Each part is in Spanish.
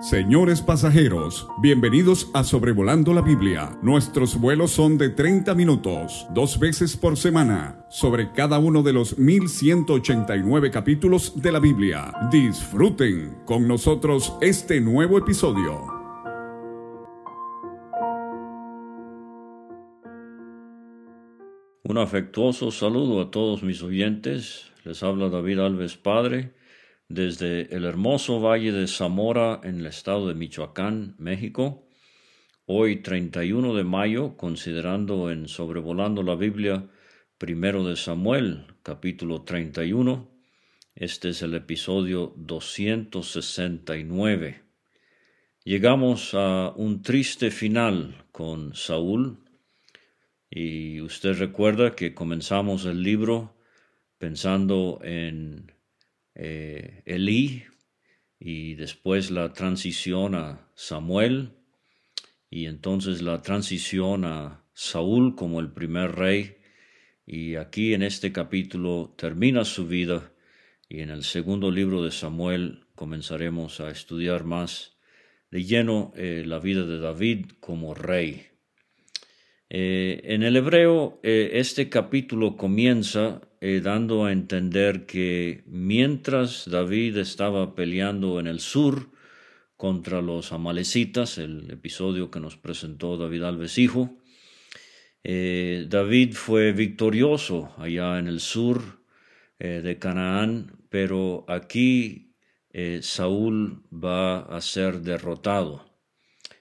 Señores pasajeros, bienvenidos a Sobrevolando la Biblia. Nuestros vuelos son de 30 minutos, dos veces por semana, sobre cada uno de los 1189 capítulos de la Biblia. Disfruten con nosotros este nuevo episodio. Un afectuoso saludo a todos mis oyentes. Les habla David Alves Padre desde el hermoso valle de Zamora en el estado de Michoacán, México. Hoy 31 de mayo, considerando en Sobrevolando la Biblia, primero de Samuel, capítulo 31. Este es el episodio 269. Llegamos a un triste final con Saúl y usted recuerda que comenzamos el libro pensando en eh, Elí y después la transición a Samuel y entonces la transición a Saúl como el primer rey y aquí en este capítulo termina su vida y en el segundo libro de Samuel comenzaremos a estudiar más de lleno eh, la vida de David como rey. Eh, en el hebreo, este capítulo comienza eh, dando a entender que mientras David estaba peleando en el sur contra los amalecitas, el episodio que nos presentó David Alves Hijo, David fue victorioso allá en el sur de Canaán, pero aquí Saúl va a ser derrotado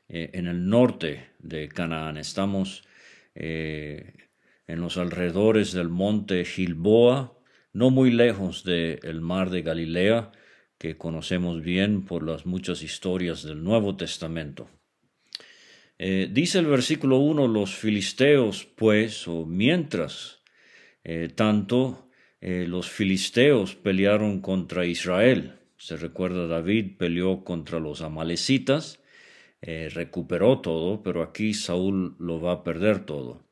en el norte de Canaán. Estamos eh, en los alrededores del monte Gilboa, no muy lejos del mar de Galilea, que conocemos bien por las muchas historias del Nuevo Testamento. Eh, dice el versículo 1, los filisteos, pues, o mientras eh, tanto, los filisteos pelearon contra Israel. Se recuerda, David peleó contra los amalecitas, eh, recuperó todo, pero aquí Saúl lo va a perder todo.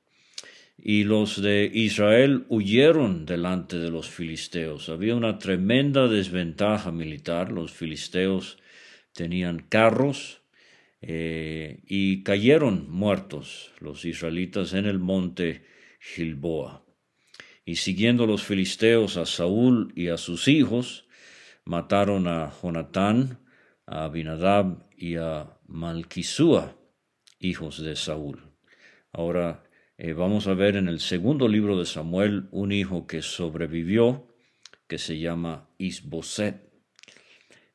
Y los de Israel huyeron delante de los filisteos. Había una tremenda desventaja militar. Los filisteos tenían carros eh, y cayeron muertos los israelitas en el monte Gilboa. Y siguiendo los filisteos a Saúl y a sus hijos, mataron a Jonatán, a Abinadab y a Malquisúa, hijos de Saúl. Ahora eh, vamos a ver en el segundo libro de Samuel un hijo que sobrevivió, que se llama Isboset.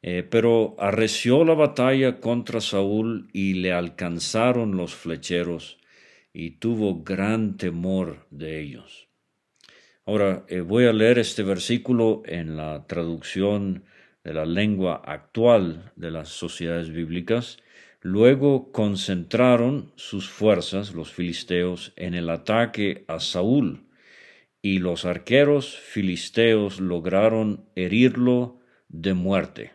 Eh, pero arreció la batalla contra Saúl y le alcanzaron los flecheros y tuvo gran temor de ellos. Ahora eh, voy a leer este versículo en la traducción de la lengua actual de las sociedades bíblicas Luego concentraron sus fuerzas, los filisteos, en el ataque a Saúl, y los arqueros filisteos lograron herirlo de muerte.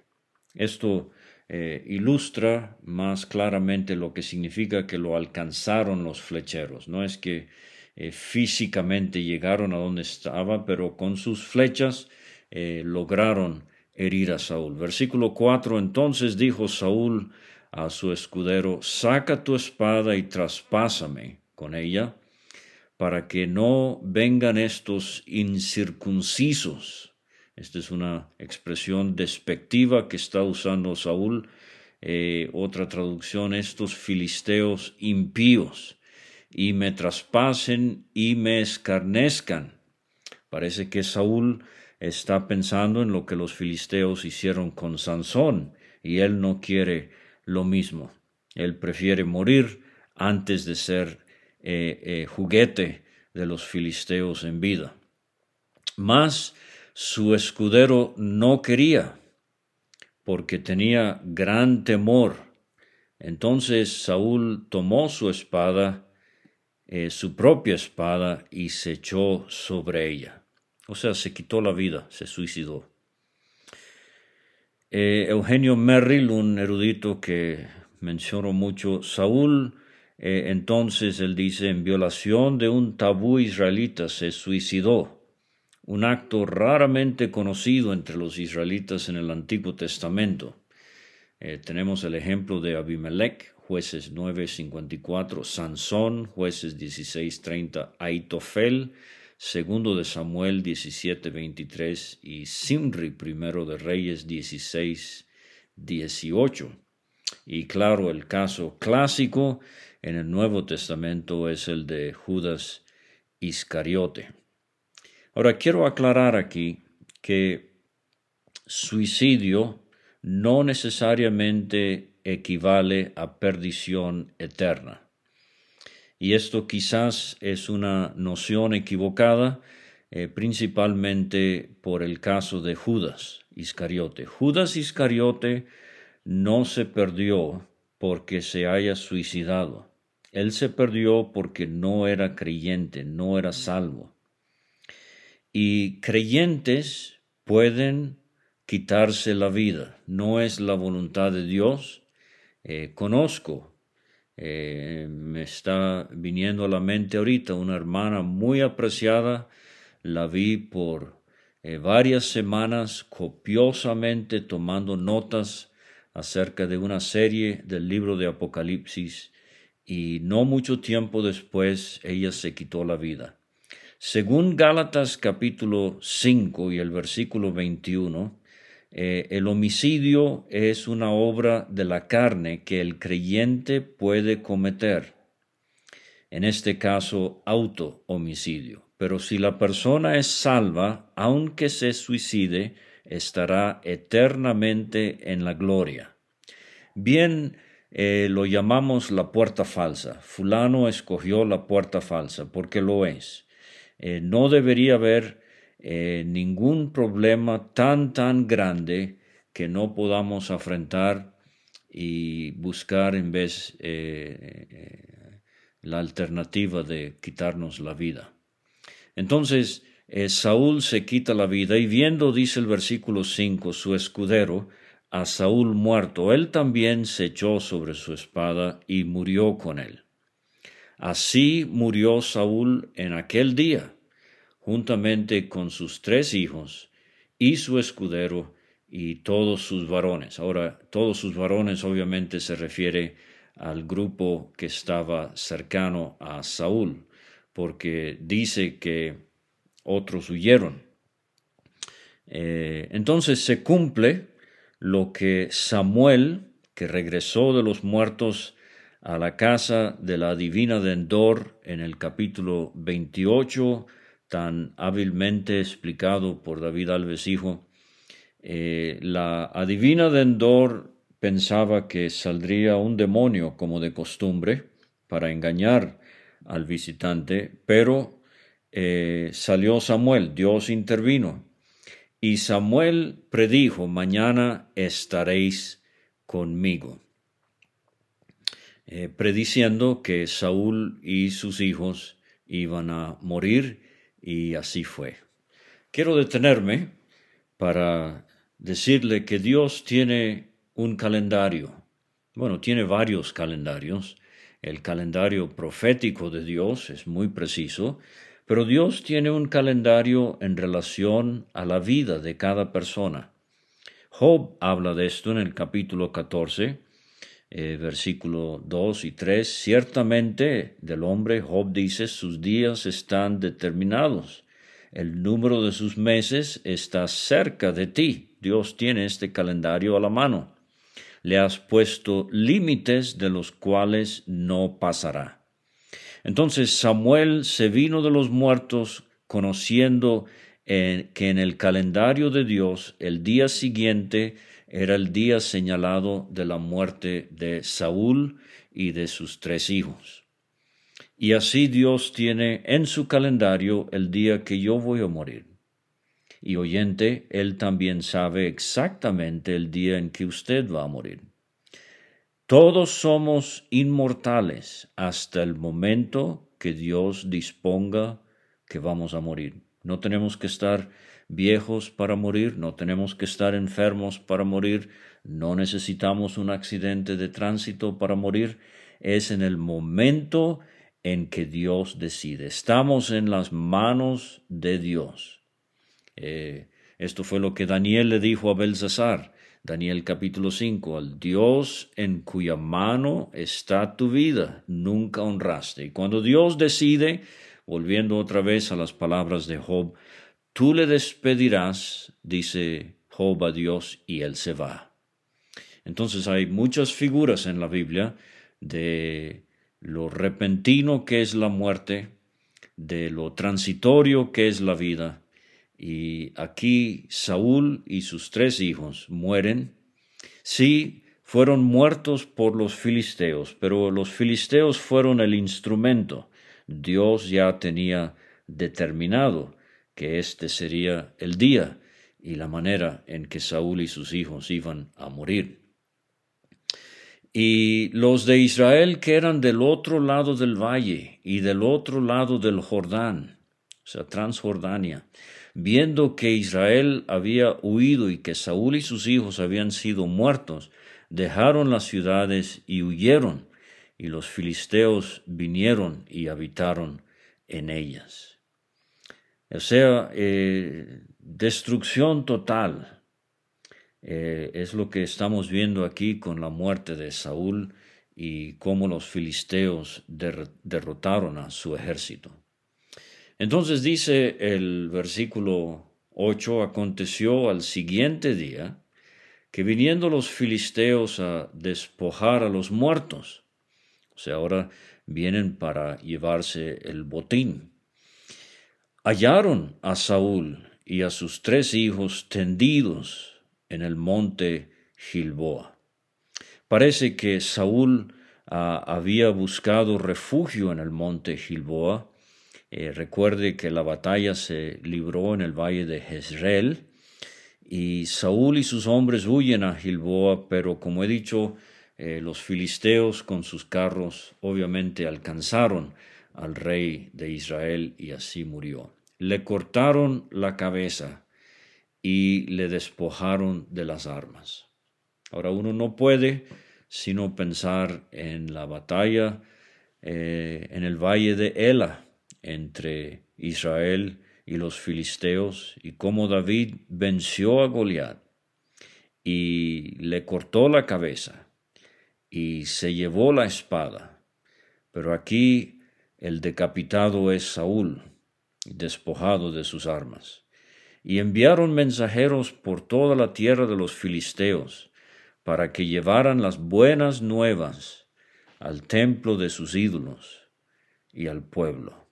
Esto eh, ilustra más claramente lo que significa que lo alcanzaron los flecheros. No es que eh, físicamente llegaron a donde estaba, pero con sus flechas eh, lograron herir a Saúl. Versículo 4, entonces dijo Saúl a su escudero, saca tu espada y traspásame con ella, para que no vengan estos incircuncisos. Esta es una expresión despectiva que está usando Saúl. Eh, otra traducción, estos filisteos impíos, y me traspasen y me escarnezcan. Parece que Saúl está pensando en lo que los filisteos hicieron con Sansón, y él no quiere lo mismo. Él prefiere morir antes de ser eh, eh, juguete de los filisteos en vida. Mas su escudero no quería, porque tenía gran temor. Entonces Saúl tomó su espada, eh, su propia espada, y se echó sobre ella. O sea, se quitó la vida, se suicidó. Eh, Eugenio Merrill, un erudito que menciono mucho, Saúl, eh, entonces él dice, en violación de un tabú israelita se suicidó, un acto raramente conocido entre los israelitas en el Antiguo Testamento. Eh, tenemos el ejemplo de Abimelech, jueces 9.54, Sansón, jueces 16.30, Aitofel, segundo de Samuel 17.23 y Simri, primero de Reyes 16.18. Y claro, el caso clásico en el Nuevo Testamento es el de Judas Iscariote. Ahora quiero aclarar aquí que suicidio no necesariamente equivale a perdición eterna. Y esto quizás es una noción equivocada, eh, principalmente por el caso de Judas Iscariote. Judas Iscariote no se perdió porque se haya suicidado. Él se perdió porque no era creyente, no era salvo. Y creyentes pueden quitarse la vida. No es la voluntad de Dios. Eh, conozco, eh, me está viniendo a la mente ahorita una hermana muy apreciada, la vi por eh, varias semanas copiosamente tomando notas acerca de una serie del libro de Apocalipsis y no mucho tiempo después ella se quitó la vida. Según Gálatas capítulo 5 y el versículo 21, eh, el homicidio es una obra de la carne que el creyente puede cometer. En este caso, auto-homicidio. Pero si la persona es salva, aunque se suicide, estará eternamente en la gloria. Bien, eh, lo llamamos la puerta falsa. Fulano escogió la puerta falsa porque lo es. Eh, no debería haber eh, ningún problema tan, tan grande que no podamos afrontar y buscar en vez la alternativa de quitarnos la vida. Entonces, Saúl se quita la vida y viendo, dice el versículo 5, su escudero, a Saúl muerto, él también se echó sobre su espada y murió con él. Así murió Saúl en aquel día, juntamente con sus tres hijos y su escudero y todos sus varones. Ahora, todos sus varones obviamente se refiere al grupo que estaba cercano a Saúl, porque dice que otros huyeron. Eh, entonces se cumple lo que Samuel, que regresó de los muertos a la casa de la divina de Endor en el capítulo 28, tan hábilmente explicado por David Alves Hijo, eh, la adivina de Endor pensaba que saldría un demonio como de costumbre para engañar al visitante, pero eh, salió Samuel, Dios intervino y Samuel predijo, mañana estaréis conmigo, eh, prediciendo que Saúl y sus hijos iban a morir y así fue. Quiero detenerme para decirle que Dios tiene un calendario. Bueno, tiene varios calendarios. El calendario profético de Dios es muy preciso, pero Dios tiene un calendario en relación a la vida de cada persona. Job habla de esto en el capítulo 14, eh, versículo 2 y 3. Ciertamente del hombre Job dice, sus días están determinados. El número de sus meses está cerca de ti. Dios tiene este calendario a la mano. Le has puesto límites de los cuales no pasará. Entonces Samuel se vino de los muertos conociendo que en el calendario de Dios el día siguiente era el día señalado de la muerte de Saúl y de sus tres hijos. Y así Dios tiene en su calendario el día que yo voy a morir. Y oyente, Él también sabe exactamente el día en que usted va a morir. Todos somos inmortales hasta el momento que Dios disponga que vamos a morir. No tenemos que estar viejos para morir, no tenemos que estar enfermos para morir, no necesitamos un accidente de tránsito para morir. Es en el momento en que Dios decide. Estamos en las manos de Dios. Eh, esto fue lo que Daniel le dijo a Belsasar. Daniel capítulo 5, al Dios en cuya mano está tu vida, nunca honraste. Y cuando Dios decide, volviendo otra vez a las palabras de Job, tú le despedirás, dice Job Dios, y él se va. Entonces hay muchas figuras en la Biblia de lo repentino que es la muerte, de lo transitorio que es la vida, y aquí Saúl y sus tres hijos mueren. Sí, fueron muertos por los filisteos, pero los filisteos fueron el instrumento. Dios ya tenía determinado que este sería el día y la manera en que Saúl y sus hijos iban a morir. Y los de Israel que eran del otro lado del valle y del otro lado del Jordán, o sea, Transjordania, viendo que Israel había huido y que Saúl y sus hijos habían sido muertos, dejaron las ciudades y huyeron, y los filisteos vinieron y habitaron en ellas. O sea, eh, destrucción total. Eh, es lo que estamos viendo aquí con la muerte de Saúl y cómo los filisteos derrotaron a su ejército. Entonces dice el versículo 8, aconteció al siguiente día que viniendo los filisteos a despojar a los muertos, o sea, ahora vienen para llevarse el botín, hallaron a Saúl y a sus tres hijos tendidos en el monte Gilboa. Parece que Saúl ah, había buscado refugio en el monte Gilboa eh, recuerde que la batalla se libró en el valle de Jezreel y Saúl y sus hombres huyen a Gilboa, pero como he dicho, eh, los filisteos con sus carros obviamente alcanzaron al rey de Israel y así murió. Le cortaron la cabeza y le despojaron de las armas. Ahora uno no puede sino pensar en la batalla eh, en el valle de Ela, entre Israel y los filisteos y cómo David venció a Goliat y le cortó la cabeza y se llevó la espada. Pero aquí el decapitado es Saúl, despojado de sus armas. Y enviaron mensajeros por toda la tierra de los filisteos para que llevaran las buenas nuevas al templo de sus ídolos y al pueblo.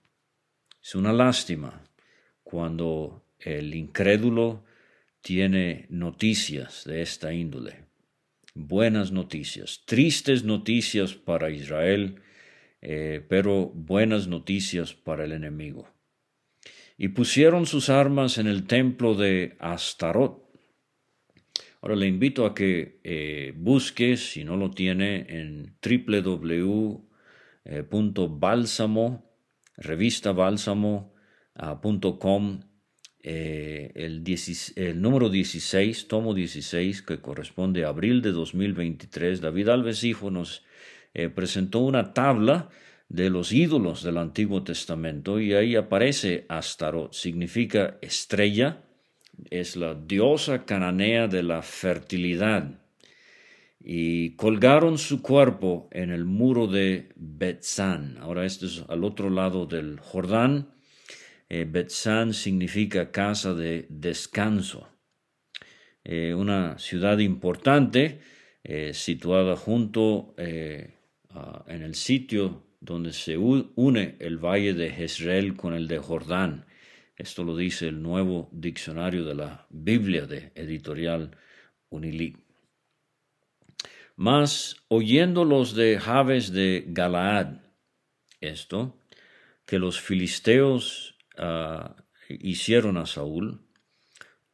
Es una lástima cuando el incrédulo tiene noticias de esta índole. Buenas noticias, tristes noticias para Israel, eh, pero buenas noticias para el enemigo. Y pusieron sus armas en el templo de Astarot. Ahora le invito a que eh, busque, si no lo tiene, en www.bálsamo revista bálsamo.com, eh, el, el, número 16, tomo 16, que corresponde a abril de 2023, David Alves nos eh, presentó una tabla de los ídolos del Antiguo Testamento y ahí aparece Astarot, significa estrella, es la diosa cananea de la fertilidad y colgaron su cuerpo en el muro de Betzán. Ahora esto es al otro lado del Jordán. Eh, Betzán significa casa de descanso. Eh, una ciudad importante situada junto en el sitio donde se une el valle de Jezreel con el de Jordán. Esto lo dice el nuevo diccionario de la Biblia de editorial Unilic. Mas oyendo los de Jabes de Galaad esto, que los filisteos ah, hicieron a Saúl,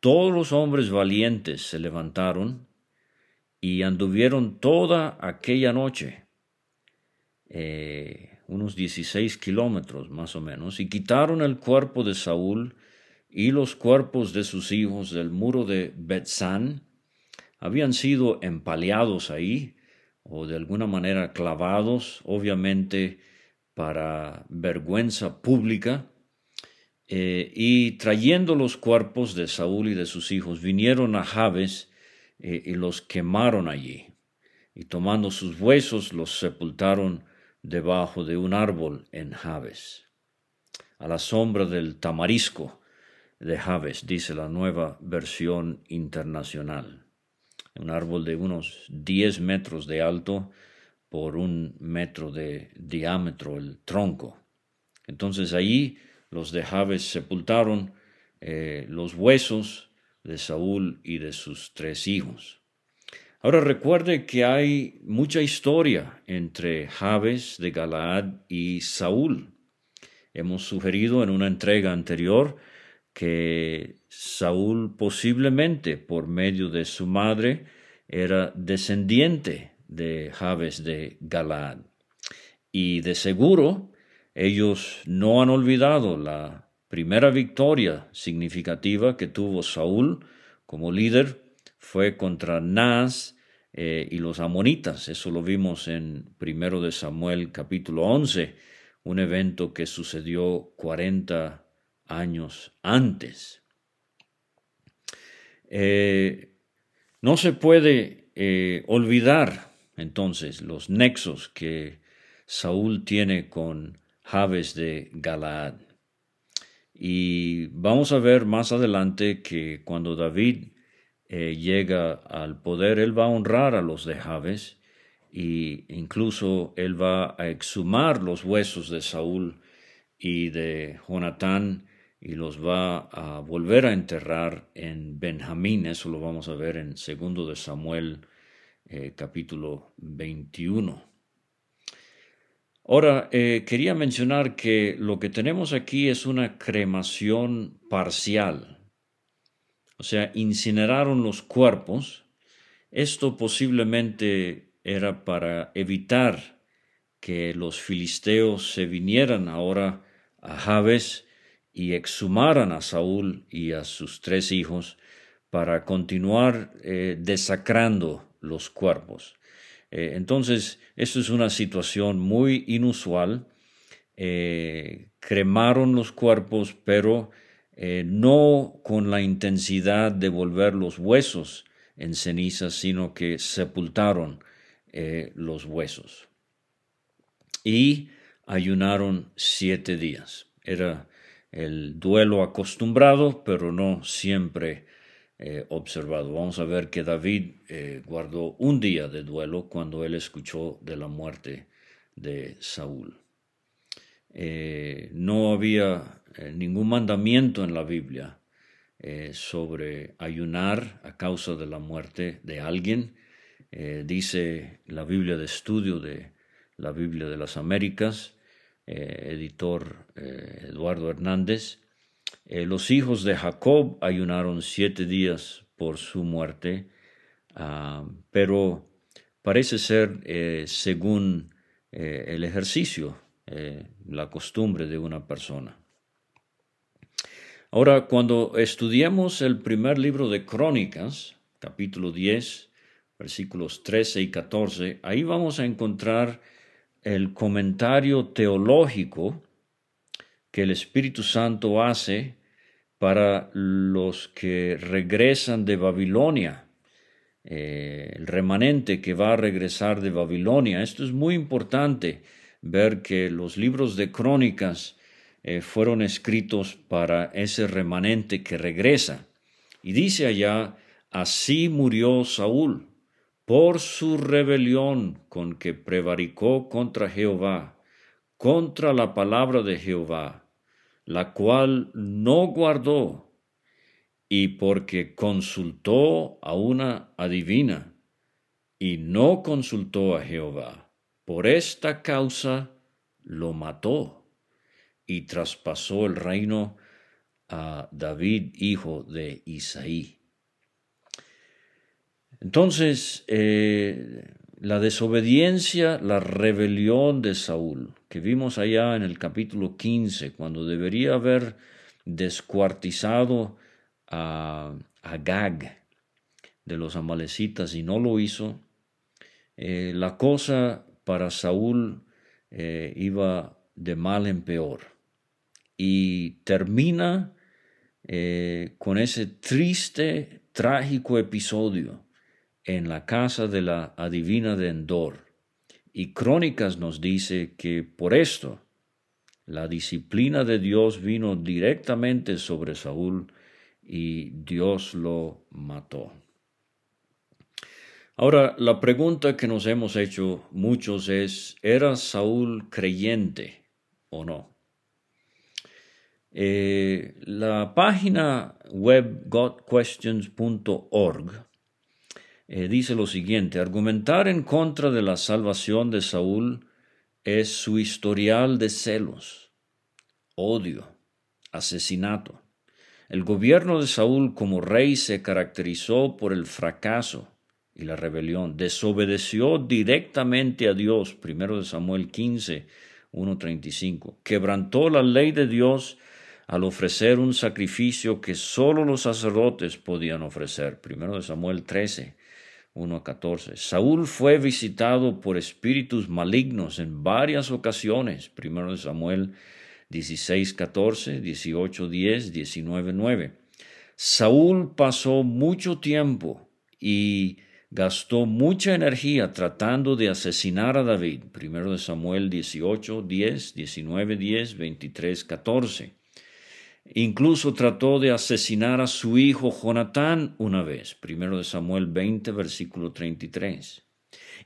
todos los hombres valientes se levantaron y anduvieron toda aquella noche, eh, unos 16 kilómetros más o menos, y quitaron el cuerpo de Saúl y los cuerpos de sus hijos del muro de Betzán, habían sido empaleados ahí o de alguna manera clavados, obviamente para vergüenza pública, eh, y trayendo los cuerpos de Saúl y de sus hijos, vinieron a Jabes eh, y los quemaron allí. Y tomando sus huesos los sepultaron debajo de un árbol en Jabes, a la sombra del tamarisco de Jabes, dice la nueva versión internacional. Un árbol de unos 10 metros de alto por un metro de diámetro el tronco. Entonces allí los de Jabes sepultaron eh, los huesos de Saúl y de sus tres hijos. Ahora recuerde que hay mucha historia entre Jabes de Galaad y Saúl. Hemos sugerido en una entrega anterior que Saúl posiblemente por medio de su madre era descendiente de Jabes de Galaad. Y de seguro ellos no han olvidado la primera victoria significativa que tuvo Saúl como líder fue contra Naz eh, y los amonitas. Eso lo vimos en primero de Samuel capítulo 11, un evento que sucedió 40 años antes. Eh, no se puede eh, olvidar entonces los nexos que Saúl tiene con Jabes de Galaad. Y vamos a ver más adelante que cuando David eh, llega al poder, él va a honrar a los de Jabes e incluso él va a exhumar los huesos de Saúl y de Jonatán y los va a volver a enterrar en Benjamín. Eso lo vamos a ver en segundo de Samuel eh, capítulo 21. Ahora, eh, quería mencionar que lo que tenemos aquí es una cremación parcial. O sea, incineraron los cuerpos. Esto posiblemente era para evitar que los filisteos se vinieran ahora a Jabes y exhumaran a Saúl y a sus tres hijos para continuar eh, desacrando los cuerpos. Eh, entonces, esto es una situación muy inusual. Eh, cremaron los cuerpos, pero eh, no con la intensidad de volver los huesos en cenizas, sino que sepultaron los huesos. Y ayunaron siete días. Era el duelo acostumbrado, pero no siempre eh, observado. Vamos a ver que David eh, guardó un día de duelo cuando él escuchó de la muerte de Saúl. Eh, no había ningún mandamiento en la Biblia sobre ayunar a causa de la muerte de alguien. dice la Biblia de estudio de la Biblia de las Américas, editor Eduardo Hernández, eh, los hijos de Jacob ayunaron siete días por su muerte, ah, pero parece ser eh, según eh, el ejercicio, la costumbre de una persona. Ahora, cuando estudiamos el primer libro de Crónicas, capítulo 10, versículos 13 y 14, ahí vamos a encontrar el comentario teológico que el Espíritu Santo hace para los que regresan de Babilonia, eh, el remanente que va a regresar de Babilonia. Esto es muy importante, ver que los libros de crónicas eh, fueron escritos para ese remanente que regresa. Y dice allá, así murió Saúl por su rebelión con que prevaricó contra Jehová, contra la palabra de Jehová la cual no guardó, y porque consultó a una adivina, y no consultó a Jehová. Por esta causa lo mató, y traspasó el reino a David, hijo de Isaí. Entonces, eh, la desobediencia, la rebelión de Saúl, que vimos allá en el capítulo 15, cuando debería haber descuartizado a, Gag de los amalecitas y no lo hizo, eh, la cosa para Saúl eh, iba de mal en peor y termina eh, con ese triste, trágico episodio en la casa de la adivina de Endor. Y Crónicas nos dice que por esto la disciplina de Dios vino directamente sobre Saúl y Dios lo mató. Ahora, la pregunta que nos hemos hecho muchos es, ¿era Saúl creyente o no? Eh, la página web godquestions.org eh, dice lo siguiente, argumentar en contra de la salvación de Saúl es su historial de celos, odio, asesinato. El gobierno de Saúl como rey se caracterizó por el fracaso y la rebelión. Desobedeció directamente a Dios, primero de Samuel 15, 1.35. Quebrantó la ley de Dios al ofrecer un sacrificio que sólo los sacerdotes podían ofrecer. Primero de Samuel 13, 1 a 14. Saúl fue visitado por espíritus malignos en varias ocasiones. Primero de Samuel 16, 14, 18, 10, 19, 9. Saúl pasó mucho tiempo y gastó mucha energía tratando de asesinar a David. Primero de Samuel 18, 10, 19, 10, 23, 14. Incluso trató de asesinar a su hijo Jonatán una vez, primero de Samuel 20, versículo 33.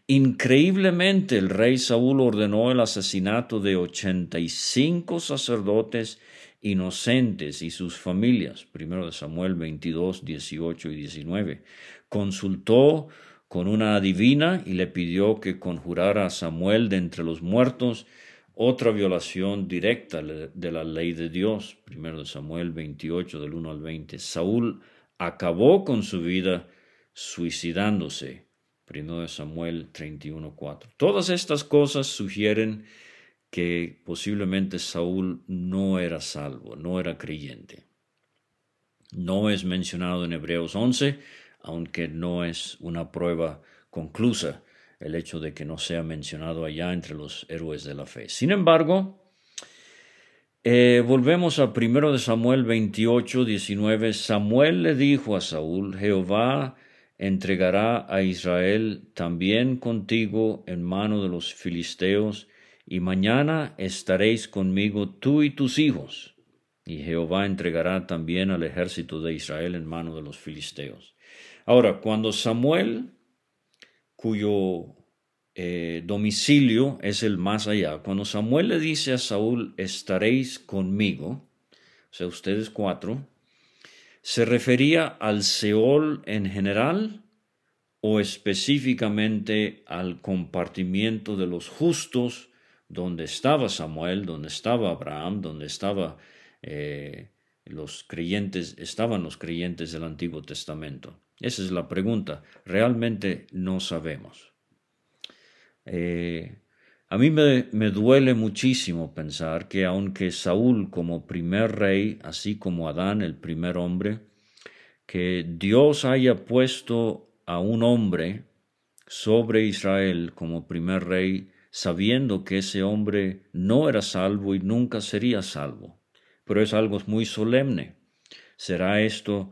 Increíblemente el rey Saúl ordenó el asesinato de 85 sacerdotes inocentes y sus familias, primero de Samuel 22, 18 y 19. Consultó con una adivina y le pidió que conjurara a Samuel de entre los muertos otra violación directa de la ley de Dios. Primero de Samuel 28 del 1 al 20. Saúl acabó con su vida suicidándose. Primero de Samuel 31 4. Todas estas cosas sugieren que posiblemente Saúl no era salvo, no era creyente. No es mencionado en Hebreos 11, aunque no es una prueba conclusa el hecho de que no sea mencionado allá entre los héroes de la fe. Sin embargo, eh, volvemos a 1 de Samuel 28, 19. Samuel le dijo a Saúl, Jehová entregará a Israel también contigo en mano de los filisteos, y mañana estaréis conmigo tú y tus hijos. Y Jehová entregará también al ejército de Israel en mano de los filisteos. Ahora, cuando Samuel cuyo eh, domicilio es el más allá. Cuando Samuel le dice a Saúl, estaréis conmigo, o sea, ustedes cuatro, ¿se refería al Seol en general o específicamente al compartimiento de los justos donde estaba Samuel, donde estaba Abraham, donde estaba eh, los creyentes, estaban los creyentes del Antiguo Testamento? Esa es la pregunta. Realmente no sabemos. Eh, a mí me, me, duele muchísimo pensar que aunque Saúl como primer rey, así como Adán el primer hombre, que Dios haya puesto a un hombre sobre Israel como primer rey, sabiendo que ese hombre no era salvo y nunca sería salvo. Pero es algo muy solemne. ¿Será esto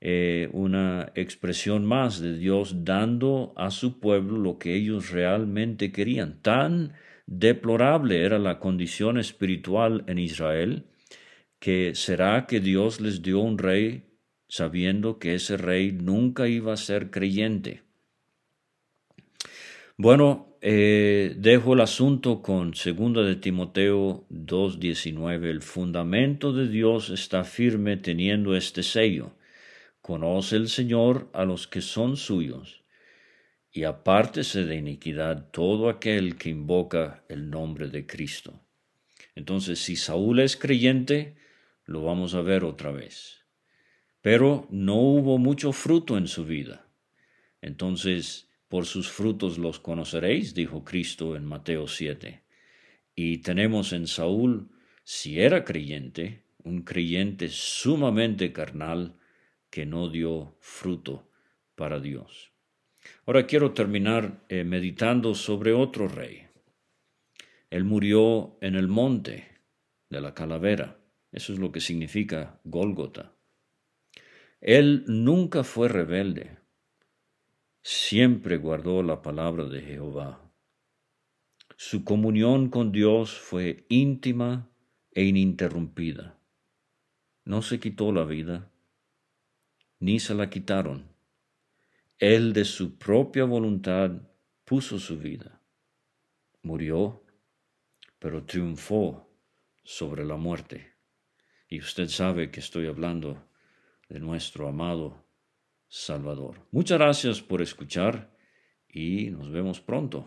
eh, una expresión más de Dios dando a su pueblo lo que ellos realmente querían. Tan deplorable era la condición espiritual en Israel que será que Dios les dio un rey sabiendo que ese rey nunca iba a ser creyente. Bueno, eh, dejo el asunto con 2 de Timoteo 2.19. El fundamento de Dios está firme teniendo este sello. Conoce el Señor a los que son suyos, y apártese de iniquidad todo aquel que invoca el nombre de Cristo. Entonces, si Saúl es creyente, lo vamos a ver otra vez. Pero no hubo mucho fruto en su vida. Entonces, por sus frutos los conoceréis, dijo Cristo en Mateo 7. Y tenemos en Saúl, si era creyente, un creyente sumamente carnal, que no dio fruto para Dios. Ahora quiero terminar eh, meditando sobre otro rey. Él murió en el monte de la calavera. Eso es lo que significa Gólgota. Él nunca fue rebelde. siempre guardó la palabra de Jehová. Su comunión con Dios fue íntima e ininterrumpida. No se quitó la vida, ni se la quitaron. Él de su propia voluntad puso su vida. Murió, pero triunfó sobre la muerte. Y usted sabe que estoy hablando de nuestro amado Salvador. Muchas gracias por escuchar y nos vemos pronto.